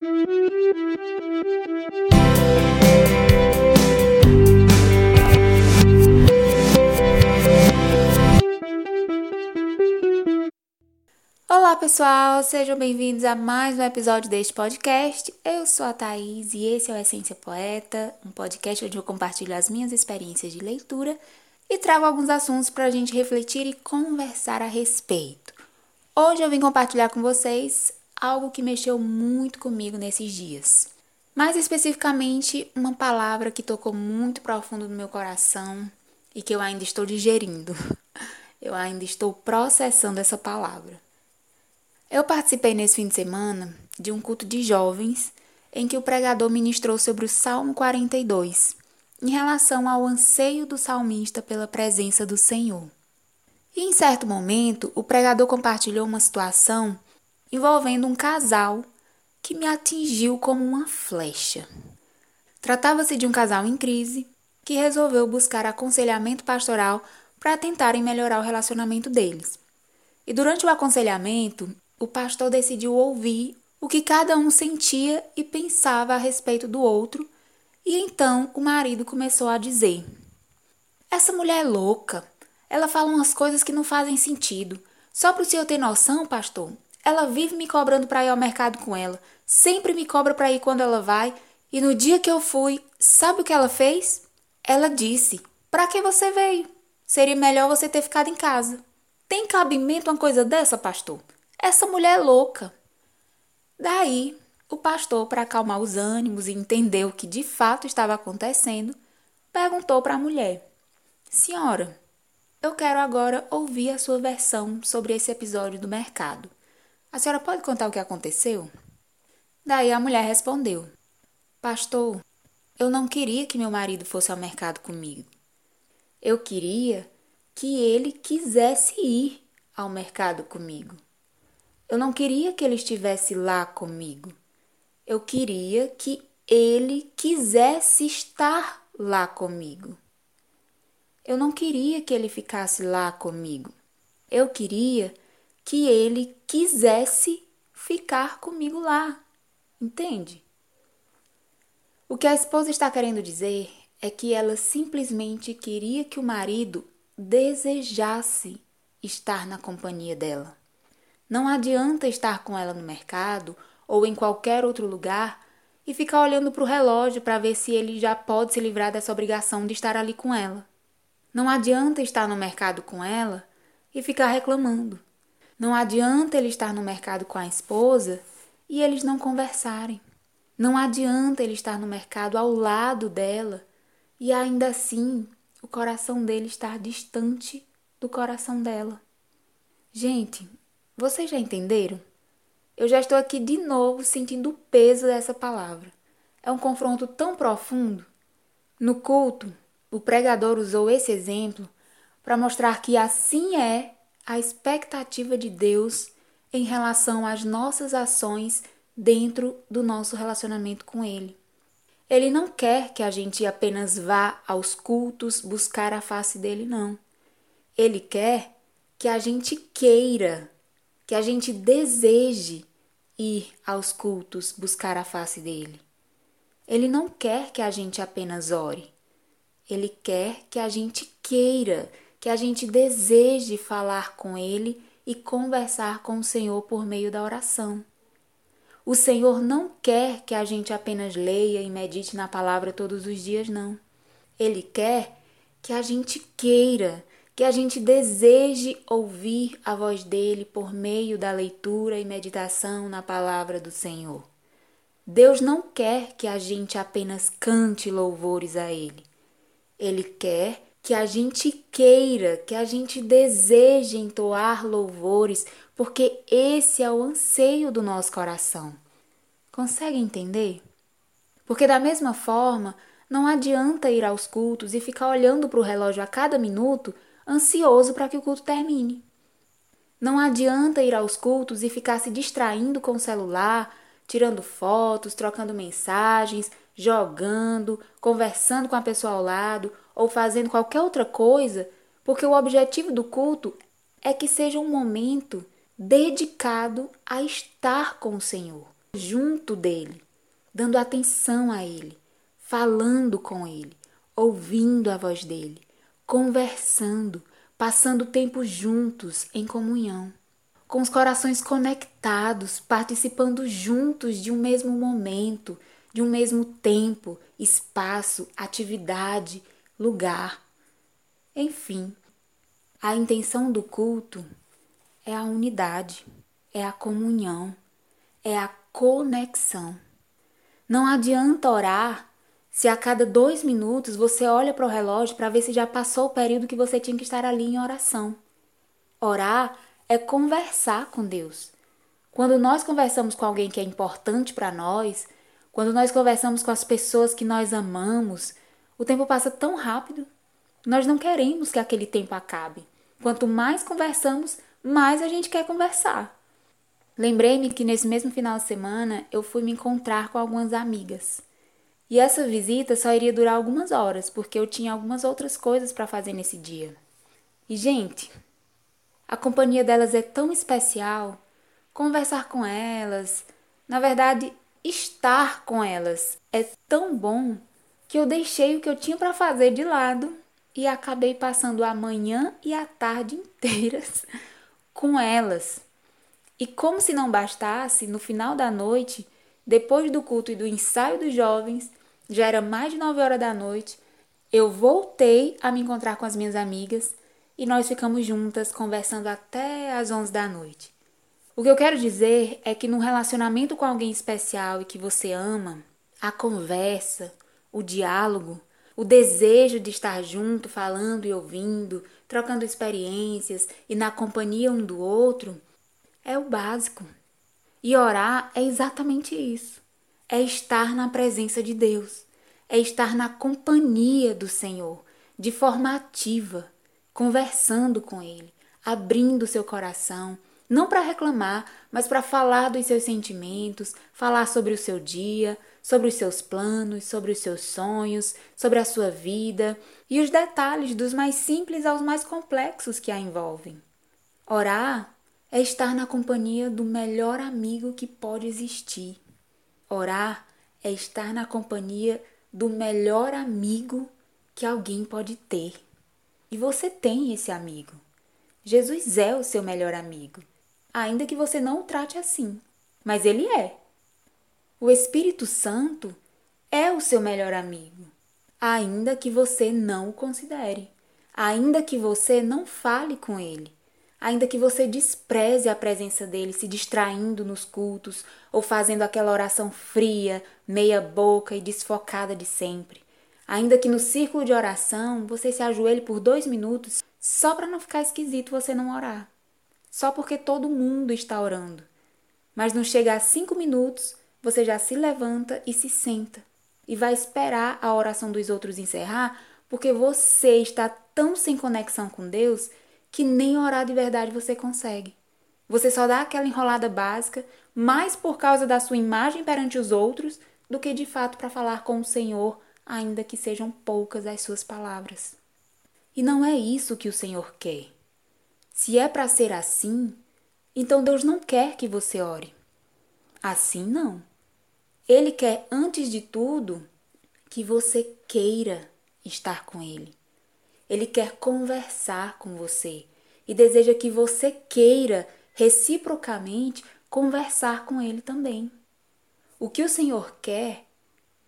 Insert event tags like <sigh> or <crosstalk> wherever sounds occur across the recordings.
Olá pessoal, sejam bem-vindos a mais um episódio deste podcast. Eu sou a Thaís e esse é o Essência Poeta, um podcast onde eu compartilho as minhas experiências de leitura e trago alguns assuntos para a gente refletir e conversar a respeito. Hoje eu vim compartilhar com vocês algo que mexeu muito comigo nesses dias. Mais especificamente, uma palavra que tocou muito profundo no meu coração e que eu ainda estou digerindo. <laughs> Eu ainda estou processando essa palavra. Eu participei nesse fim de semana de um culto de jovens em que o pregador ministrou sobre o Salmo 42, em relação ao anseio do salmista pela presença do Senhor. E em certo momento, o pregador compartilhou uma situação envolvendo um casal que me atingiu como uma flecha. Tratava-se de um casal em crise que resolveu buscar aconselhamento pastoral para tentarem melhorar o relacionamento deles. E durante o aconselhamento, o pastor decidiu ouvir o que cada um sentia e pensava a respeito do outro, e então o marido começou a dizer: Essa mulher é louca. Ela fala umas coisas que não fazem sentido. Só para o senhor ter noção, pastor, ela vive me cobrando para ir ao mercado com ela. Sempre me cobra para ir quando ela vai. E no dia que eu fui, sabe o que ela fez? Ela disse: Para que você veio? Seria melhor você ter ficado em casa. Tem cabimento uma coisa dessa, pastor? Essa mulher é louca. Daí, o pastor, para acalmar os ânimos e entender o que de fato estava acontecendo, perguntou para a mulher: Senhora, eu quero agora ouvir a sua versão sobre esse episódio do mercado. A senhora pode contar o que aconteceu? Daí a mulher respondeu: Pastor, eu não queria que meu marido fosse ao mercado comigo. Eu queria que ele quisesse ir ao mercado comigo. Eu não queria que ele estivesse lá comigo. Eu queria que ele quisesse estar lá comigo. Eu não queria que ele ficasse lá comigo. Eu queria que ele quisesse ficar comigo lá. Entende? O que a esposa está querendo dizer é que ela simplesmente queria que o marido desejasse estar na companhia dela. Não adianta estar com ela no mercado ou em qualquer outro lugar e ficar olhando para o relógio para ver se ele já pode se livrar dessa obrigação de estar ali com ela. Não adianta estar no mercado com ela e ficar reclamando. Não adianta ele estar no mercado com a esposa e eles não conversarem. Não adianta ele estar no mercado ao lado dela e ainda assim o coração dele estar distante do coração dela. Gente, vocês já entenderam? Eu já estou aqui de novo sentindo o peso dessa palavra. É um confronto tão profundo. No culto, o pregador usou esse exemplo para mostrar que assim é a expectativa de Deus em relação às nossas ações dentro do nosso relacionamento com Ele. Ele não quer que a gente apenas vá aos cultos buscar a face dele, não. Ele quer que a gente queira que a gente deseje ir aos cultos buscar a face dele. Ele não quer que a gente apenas ore. Ele quer que a gente queira, que a gente deseje falar com ele e conversar com o Senhor por meio da oração. O Senhor não quer que a gente apenas leia e medite na palavra todos os dias, não. Ele quer que a gente queira, que a gente deseje ouvir a voz dele por meio da leitura e meditação na palavra do Senhor. Deus não quer que a gente apenas cante louvores a ele. Ele quer que a gente queira, que a gente deseje entoar louvores, porque esse é o anseio do nosso coração. Consegue entender? Porque da mesma forma, não adianta ir aos cultos e ficar olhando para o relógio a cada minuto ansioso para que o culto termine. Não adianta ir aos cultos e ficar se distraindo com o celular, tirando fotos, trocando mensagens, jogando, conversando com a pessoa ao lado ou fazendo qualquer outra coisa, porque o objetivo do culto é que seja um momento dedicado a estar com o Senhor. junto dele, dando atenção a ele, falando com ele, ouvindo a voz dele, conversando, passando tempo juntos em comunhão, com os corações conectados, participando juntos de um mesmo momento, de um mesmo tempo, espaço, atividade, lugar. Enfim, a intenção do culto é a unidade, é a comunhão, é a conexão. Não adianta orar se a cada dois minutos você olha para o relógio para ver se já passou o período que você tinha que estar ali em oração. Orar é conversar com Deus. Quando nós conversamos com alguém que é importante para nós, quando nós conversamos com as pessoas que nós amamos, o tempo passa tão rápido. Nós não queremos que aquele tempo acabe. Quanto mais conversamos, mais a gente quer conversar. Lembrei-me que nesse mesmo final de semana eu fui me encontrar com algumas amigas. E essa visita só iria durar algumas horas, porque eu tinha algumas outras coisas para fazer nesse dia. E, gente, a companhia delas é tão especial. Conversar com elas, na verdade, estar com elas é tão bom que eu deixei o que eu tinha para fazer de lado e acabei passando a manhã e a tarde inteiras <laughs> com elas. E como se não bastasse, no final da noite, depois do culto e do ensaio dos jovens, já era mais de nove horas da noite, eu voltei a me encontrar com as minhas amigas e nós ficamos juntas conversando até as onze da noite. O que eu quero dizer é que num relacionamento com alguém especial e que você ama, a conversa, o diálogo, o desejo de estar junto, falando e ouvindo, trocando experiências e na companhia um do outro, é o básico. E orar é exatamente isso. É estar na presença de Deus, é estar na companhia do Senhor, de forma ativa, conversando com Ele, abrindo seu coração, não para reclamar, mas para falar dos seus sentimentos, falar sobre o seu dia, sobre os seus planos, sobre os seus sonhos, sobre a sua vida e os detalhes dos mais simples aos mais complexos que a envolvem. Orar é estar na companhia do melhor amigo que pode existir. Orar é estar na companhia do melhor amigo que alguém pode ter. E você tem esse amigo. Jesus é o seu melhor amigo ainda que você não o trate assim, mas ele é. O Espírito Santo é o seu melhor amigo, ainda que você não o considere, ainda que você não fale com ele, ainda que você despreze a presença dele, se distraindo nos cultos ou fazendo aquela oração fria, meia-boca e desfocada de sempre. Ainda que no círculo de oração você se ajoelhe por dois minutos só para não ficar esquisito você não orar só porque todo mundo está orando. Mas não chega a cinco minutos, você já se levanta e se senta. E vai esperar a oração dos outros encerrar, porque você está tão sem conexão com Deus que nem orar de verdade você consegue. Você só dá aquela enrolada básica, mais por causa da sua imagem perante os outros, do que de fato para falar com o Senhor, ainda que sejam poucas as suas palavras. E não é isso que o Senhor quer. Se é para ser assim, então Deus não quer que você ore. Assim não. Ele quer, antes de tudo, que você queira estar com Ele. Ele quer conversar com você e deseja que você queira reciprocamente conversar com Ele também. O que o Senhor quer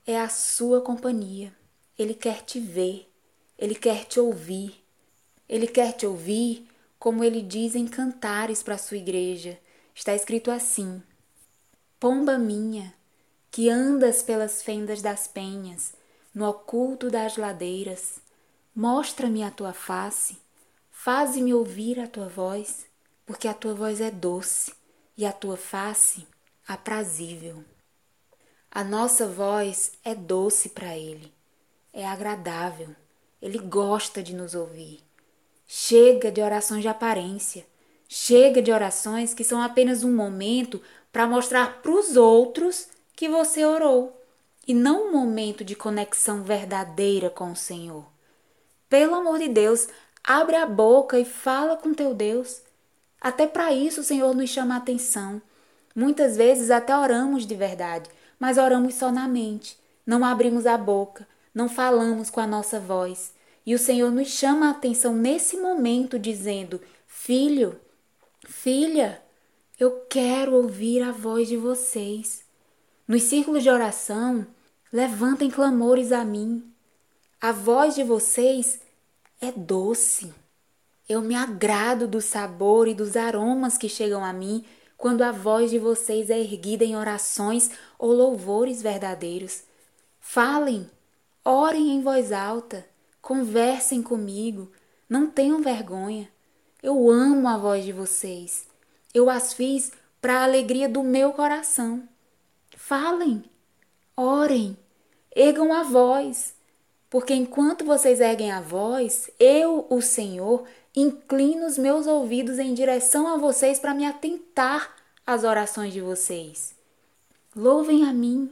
é a sua companhia. Ele quer te ver, ele quer te ouvir. Ele quer te ouvir como ele diz em cantares para a sua igreja. Está escrito assim: Pomba minha, que andas pelas fendas das penhas, no oculto das ladeiras, mostra-me a tua face, faze-me ouvir a tua voz, porque a tua voz é doce e a tua face aprazível. A nossa voz é doce para ele, é agradável, ele gosta de nos ouvir. Chega de orações de aparência. Chega de orações que são apenas um momento para mostrar para os outros que você orou e não um momento de conexão verdadeira com o Senhor. Pelo amor de Deus, abre a boca e fala com teu Deus. Até para isso o Senhor nos chama a atenção. Muitas vezes até oramos de verdade, mas oramos só na mente. Não abrimos a boca, não falamos com a nossa voz. E o Senhor nos chama a atenção nesse momento, dizendo: Filho, filha, eu quero ouvir a voz de vocês. Nos círculos de oração, levantem clamores a mim. A voz de vocês é doce. Eu me agrado do sabor e dos aromas que chegam a mim quando a voz de vocês é erguida em orações ou louvores verdadeiros. Falem, orem em voz alta, conversem comigo, não tenham vergonha. Eu amo a voz de vocês. Eu as fiz para a alegria do meu coração. Falem, orem, ergam a voz, porque enquanto vocês erguem a voz, eu, o Senhor, inclino os meus ouvidos em direção a vocês para me atentar às orações de vocês. Louvem a mim,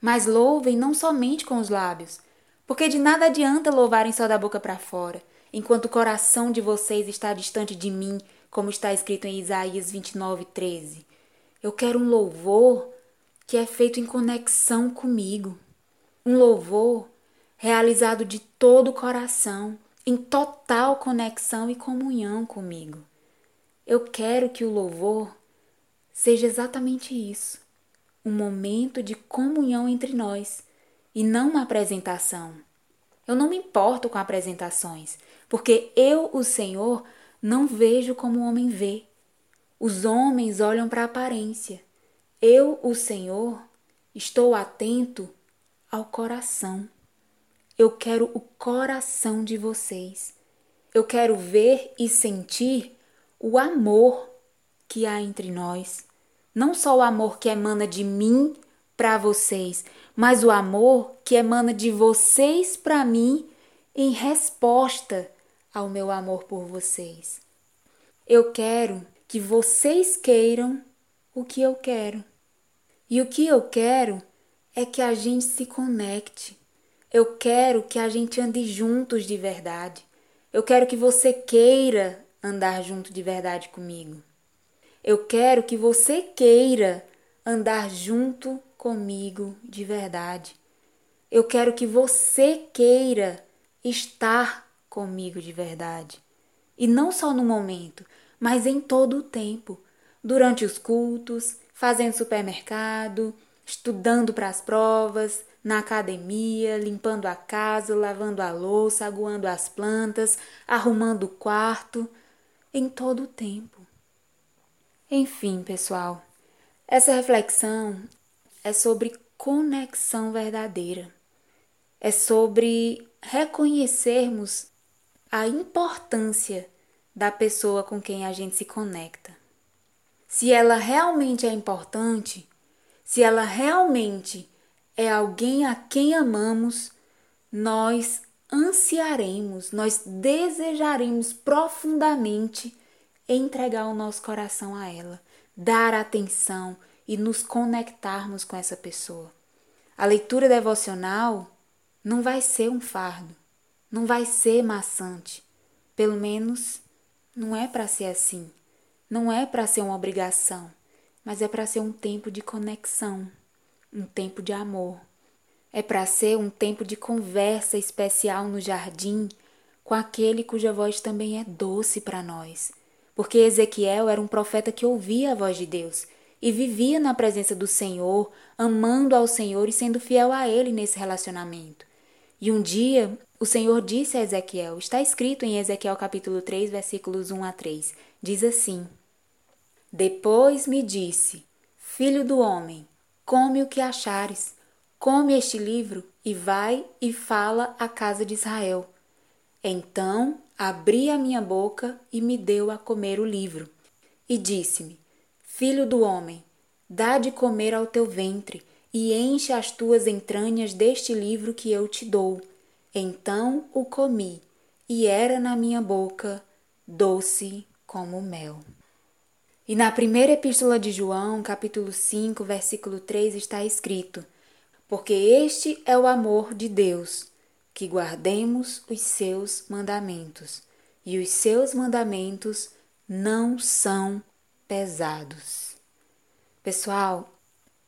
mas louvem não somente com os lábios, porque de nada adianta louvarem só da boca para fora, enquanto o coração de vocês está distante de mim, como está escrito em Isaías 29, 13. Eu quero um louvor que é feito em conexão comigo, um louvor realizado de todo o coração, em total conexão e comunhão comigo. Eu quero que o louvor seja exatamente isso, um momento de comunhão entre nós e não uma apresentação. Eu não me importo com apresentações, porque eu, o Senhor, não vejo como o homem vê. Os homens olham para a aparência. Eu, o Senhor, estou atento ao coração. Eu quero o coração de vocês. Eu quero ver e sentir o amor que há entre nós. Não só o amor que emana de mim para vocês, mas o amor que emana de vocês para mim em resposta ao meu amor por vocês. Eu quero que vocês queiram o que eu quero. E o que eu quero é que a gente se conecte eu quero que a gente ande juntos de verdade. Eu quero que você queira andar junto de verdade comigo. Eu quero que você queira andar junto comigo de verdade. Eu quero que você queira estar comigo de verdade. E não só no momento, mas em todo o tempo. Durante os cultos, fazendo supermercado, estudando para as provas, na academia, limpando a casa, lavando a louça, aguando as plantas, arrumando o quarto, em todo o tempo. Enfim, pessoal, essa reflexão é sobre conexão verdadeira. É sobre reconhecermos a importância da pessoa com quem a gente se conecta. Se ela realmente é importante, se ela realmente é alguém a quem amamos, nós ansiaremos, nós desejaremos profundamente entregar o nosso coração a ela, dar atenção e nos conectarmos com essa pessoa. A leitura devocional não vai ser um fardo, não vai ser maçante. Pelo menos não é para ser assim. Não é para ser uma obrigação, mas é para ser um tempo de conexão um tempo de amor. É para ser um tempo de conversa especial no jardim com aquele cuja voz também é doce para nós. Porque Ezequiel era um profeta que ouvia a voz de Deus e vivia na presença do Senhor, amando ao Senhor e sendo fiel a Ele nesse relacionamento. E um dia o Senhor disse a Ezequiel, está escrito em Ezequiel capítulo 3, versículos 1 a 3, diz assim: Depois me disse, Filho do homem, Come o que achares, come este livro e vai e fala à casa de Israel. Então abri a minha boca e me deu a comer o livro. E disse-me: Filho do homem, dá de comer ao teu ventre e enche as tuas entranhas deste livro que eu te dou. Então o comi, e era na minha boca doce como mel. E na primeira epístola de João, capítulo 5, versículo 3, está escrito: Porque este é o amor de Deus, que guardemos os seus mandamentos, e os seus mandamentos não são pesados. Pessoal,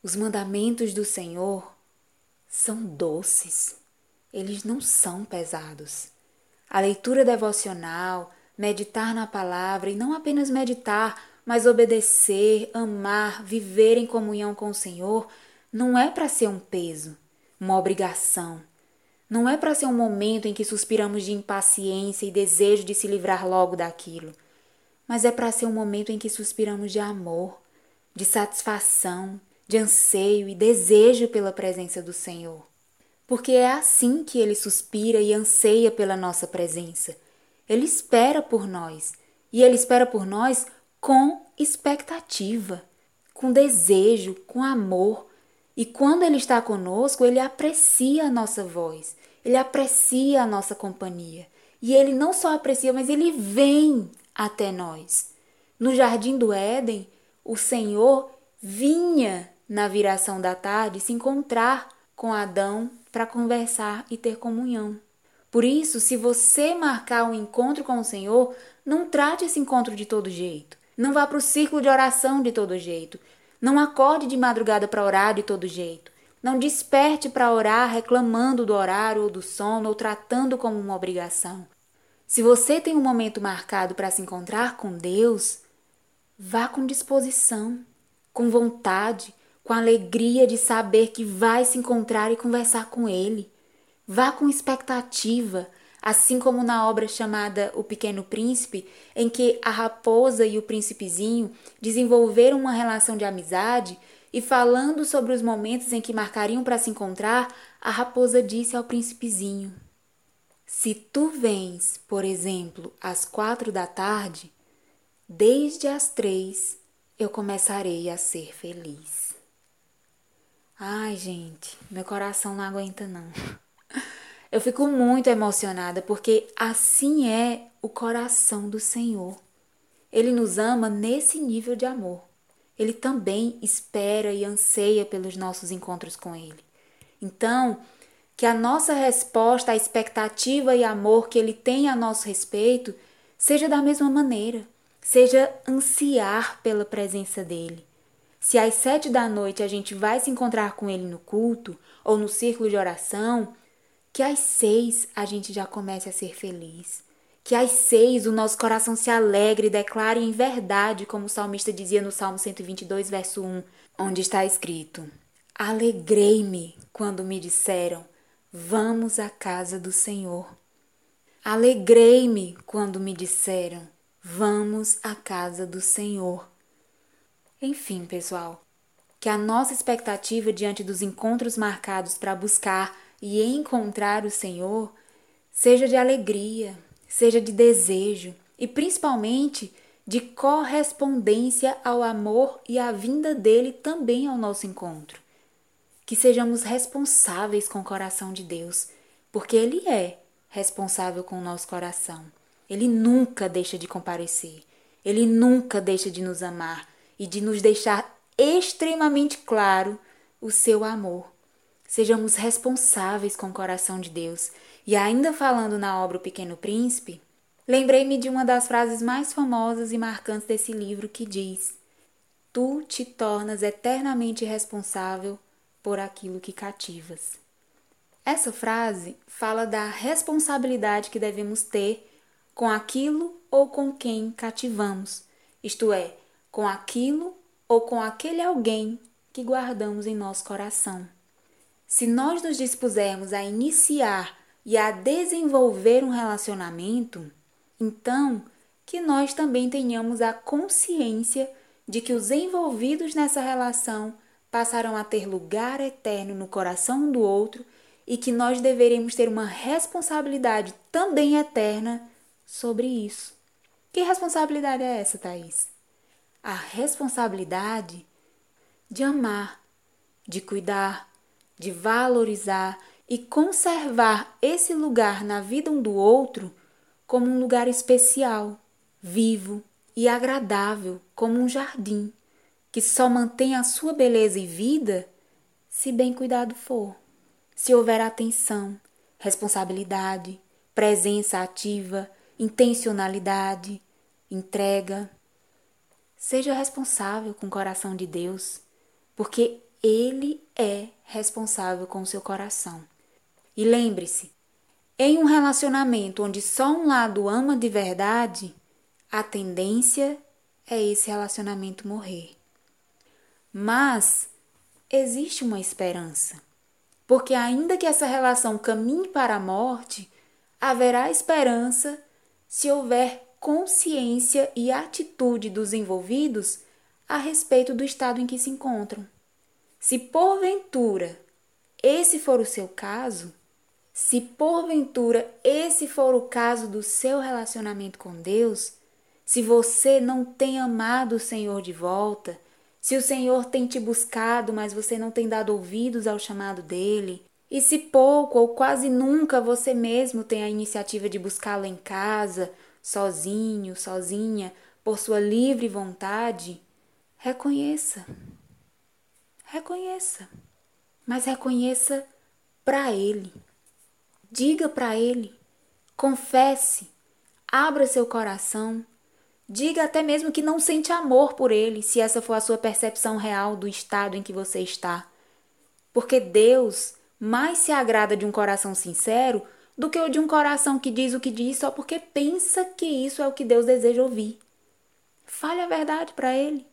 os mandamentos do Senhor são doces, eles não são pesados. A leitura devocional, meditar na palavra e não apenas meditar, mas obedecer, amar, viver em comunhão com o Senhor, não é para ser um peso, uma obrigação. Não é para ser um momento em que suspiramos de impaciência e desejo de se livrar logo daquilo, mas é para ser um momento em que suspiramos de amor, de satisfação, de anseio e desejo pela presença do Senhor. Porque é assim que ele suspira e anseia pela nossa presença. Ele espera por nós, e ele espera por nós com expectativa, com desejo, com amor. E quando ele está conosco, ele aprecia a nossa voz, ele aprecia a nossa companhia. E ele não só aprecia, mas ele vem até nós. No jardim do Éden, o Senhor vinha na viração da tarde se encontrar com Adão para conversar e ter comunhão. Por isso, se você marcar um encontro com o Senhor, não trate esse encontro de todo jeito. Não vá para o círculo de oração de todo jeito. Não acorde de madrugada para orar de todo jeito. Não desperte para orar reclamando do horário ou do sono ou tratando como uma obrigação. Se você tem um momento marcado para se encontrar com Deus, vá com disposição, com vontade, com alegria de saber que vai se encontrar e conversar com Ele. Vá com expectativa, assim como na obra chamada O Pequeno Príncipe, em que a raposa e o príncipezinho desenvolveram uma relação de amizade e falando sobre os momentos em que marcariam para se encontrar, a raposa disse ao príncipezinho: Se tu vens, por exemplo, às quatro da tarde, desde as três eu começarei a ser feliz. Ai, gente, meu coração não aguenta não. <laughs> Eu fico muito emocionada porque assim é o coração do Senhor. Ele nos ama nesse nível de amor. Ele também espera e anseia pelos nossos encontros com Ele. Então, que a nossa resposta à expectativa e amor que Ele tem a nosso respeito seja da mesma maneira, seja ansiar pela presença dEle. Se às sete da noite a gente vai se encontrar com Ele no culto ou no círculo de oração, que às seis a gente já comece a ser feliz. Que às seis o nosso coração se alegre e declare em verdade, como o salmista dizia no Salmo 122, verso 1, onde está escrito: Alegrei-me quando me disseram: Vamos à casa do Senhor. Alegrei-me quando me disseram: Vamos à casa do Senhor. Enfim, pessoal, que a nossa expectativa diante dos encontros marcados para buscar e encontrar o Senhor, seja de alegria, seja de desejo e principalmente de correspondência ao amor e à vinda dele também ao nosso encontro. Que sejamos responsáveis com o coração de Deus, porque ele é responsável com o nosso coração. Ele nunca deixa de comparecer. Ele nunca deixa de nos amar e de nos deixar extremamente claro o seu amor Sejamos responsáveis com o coração de Deus. E ainda falando na obra O Pequeno Príncipe, lembrei-me de uma das frases mais famosas e marcantes desse livro que diz: Tu te tornas eternamente responsável por aquilo que cativas. Essa frase fala da responsabilidade que devemos ter com aquilo ou com quem cativamos, isto é, com aquilo ou com aquele alguém que guardamos em nosso coração. Se nós nos dispusermos a iniciar e a desenvolver um relacionamento, então que nós também tenhamos a consciência de que os envolvidos nessa relação passarão a ter lugar eterno no coração do outro e que nós deveremos ter uma responsabilidade também eterna sobre isso. Que responsabilidade é essa, Thaís? A responsabilidade de amar, de cuidar, de valorizar e conservar esse lugar na vida um do outro como um lugar especial, vivo e agradável, como um jardim, que só mantém a sua beleza e vida se bem cuidado for, se houver atenção, responsabilidade, presença ativa, intencionalidade, entrega. Seja responsável com o coração de Deus porque Ele é responsável com seu coração. E lembre-se, em um relacionamento onde só um lado ama de verdade, a tendência é esse relacionamento morrer. Mas existe uma esperança, porque ainda que essa relação caminhe para a morte, haverá esperança se houver consciência e atitude dos envolvidos a respeito do estado em que se encontram. Se porventura esse for o seu caso, se porventura esse for o caso do seu relacionamento com Deus, se você não tem amado o Senhor de volta, se o Senhor tem te buscado, mas você não tem dado ouvidos ao chamado dele, e se pouco ou quase nunca você mesmo tem a iniciativa de buscá-lo em casa, sozinho, sozinha, por sua livre vontade, reconheça. Reconheça. Mas reconheça para ele. Diga para ele. Confesse. Abra seu coração Diga até mesmo que não sente amor por ele, se essa for a sua percepção real do estado em que você está. Porque Deus mais se agrada de um coração sincero do que o de um coração que diz o que diz só porque pensa que isso é o que Deus deseja ouvir. Fale a verdade para ele.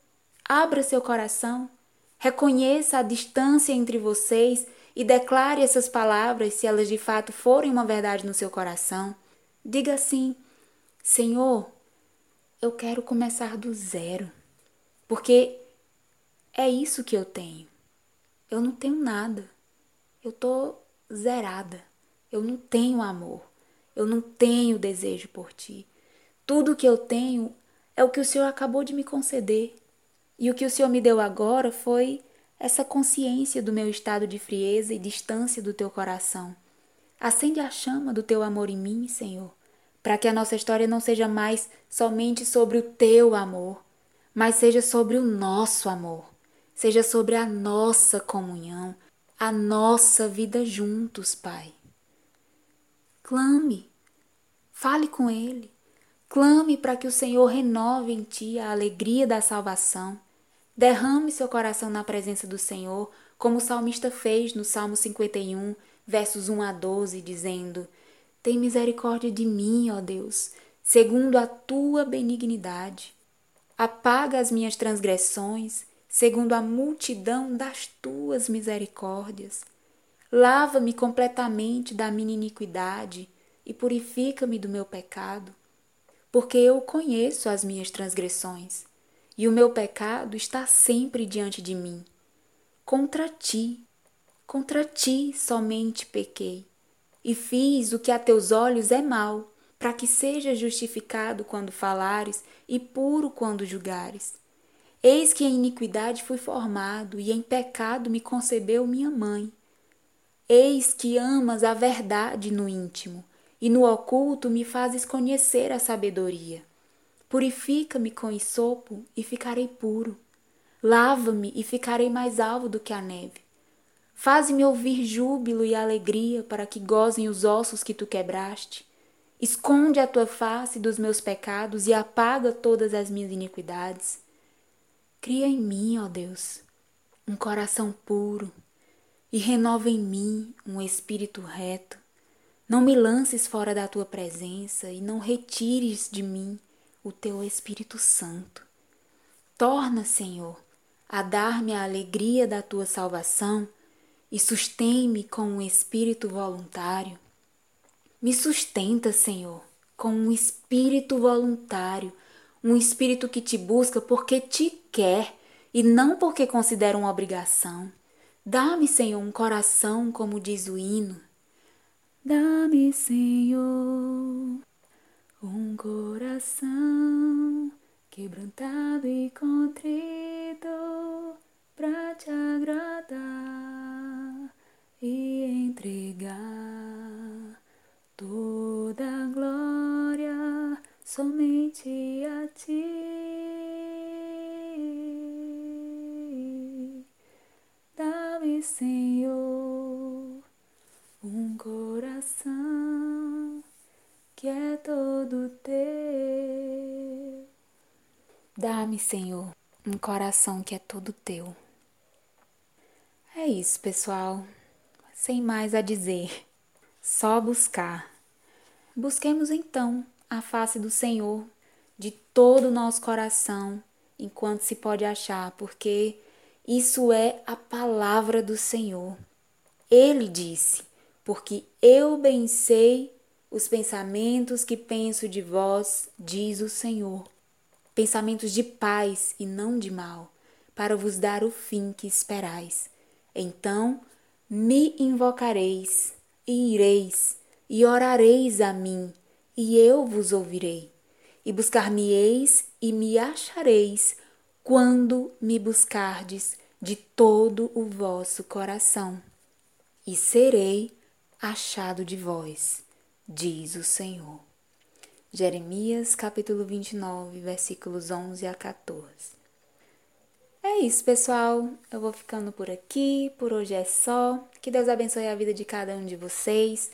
Abra seu coração. Reconheça a distância entre vocês e declare essas palavras se elas de fato forem uma verdade no seu coração. Diga assim: Senhor, eu quero começar do zero, porque é isso que eu tenho. Eu não tenho nada. Eu tô zerada. Eu não tenho amor. Eu não tenho desejo por ti. Tudo que eu tenho é o que o Senhor acabou de me conceder. E o que o Senhor me deu agora foi essa consciência do meu estado de frieza e distância do teu coração. Acende a chama do teu amor em mim, Senhor para que a nossa história não seja mais somente sobre o teu amor, mas seja sobre o nosso amor, seja sobre a nossa comunhão, a nossa vida juntos, Pai. Clame, fale com Ele, clame para que o Senhor renove em ti a alegria da salvação. Derrame seu coração na presença do Senhor, como o salmista fez no Salmo 51, versos 1 a 12, dizendo: tem misericórdia de mim, ó Deus, segundo a tua benignidade. Apaga as minhas transgressões, segundo a multidão das tuas misericórdias. Lava-me completamente da minha iniquidade e purifica-me do meu pecado, porque eu conheço as minhas transgressões, e o meu pecado está sempre diante de mim. Contra ti, contra ti somente pequei e fiz o que a teus olhos é mal, para que sejas justificado quando falares e puro quando julgares. Eis que em iniquidade fui formado, e em pecado me concebeu minha mãe. Eis que amas a verdade no íntimo, e no oculto me fazes conhecer a sabedoria. Purifica-me com isopo e ficarei puro. Lava-me e ficarei mais alvo do que a neve. Faze-me ouvir júbilo e alegria para que gozem os ossos que tu quebraste. Esconde a tua face dos meus pecados e apaga todas as minhas iniquidades. Cria em mim, ó Deus, um coração puro e renova em mim um espírito reto. Não me lances fora da tua presença e não retires de mim o teu Espírito Santo. Torna, Senhor, a dar-me a alegria da tua salvação e sustém-me com um espírito voluntário. Me sustenta, Senhor, com um espírito voluntário, um espírito que te busca porque te quer e não porque considera uma obrigação. Dá-me, Senhor, um coração como diz o hino. Dá-me, Senhor, um coração quebrantado e contrito para te agradar e entregar toda a glória somente a ti. Dá-me, Senhor, um coração que é todo teu. Dá-me, Senhor, um coração que é todo teu. É isso, pessoal. Sem mais a dizer, só buscar. Busquemos então a face do Senhor de todo o nosso coração, enquanto se pode achar, porque isso é a palavra do Senhor. Ele disse: Porque eu bem sei os pensamentos que penso de vós, diz o Senhor. Pensamentos de paz e não de mal, para vos dar o fim que esperais. Então me invocareis, e ireis, e orareis a mim, e eu vos ouvirei. E buscar-me-eis e me achareis, quando me buscardes de todo o vosso coração. E serei achado de vós, diz o Senhor. Jeremias capítulo 29, versículos 11 a 14. É isso, pessoal. Eu vou ficando por aqui. Por hoje é só. Que Deus abençoe a vida de cada um de vocês.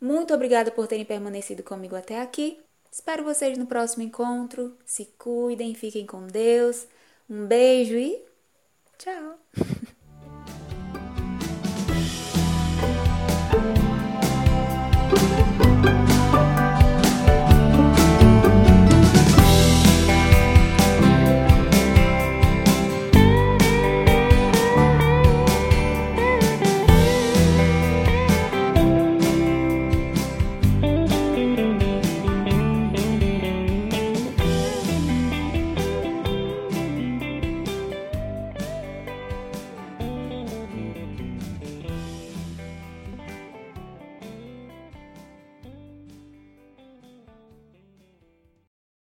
Muito obrigada por terem permanecido comigo até aqui. Espero vocês no próximo encontro. Se cuidem, fiquem com Deus. Um beijo e tchau!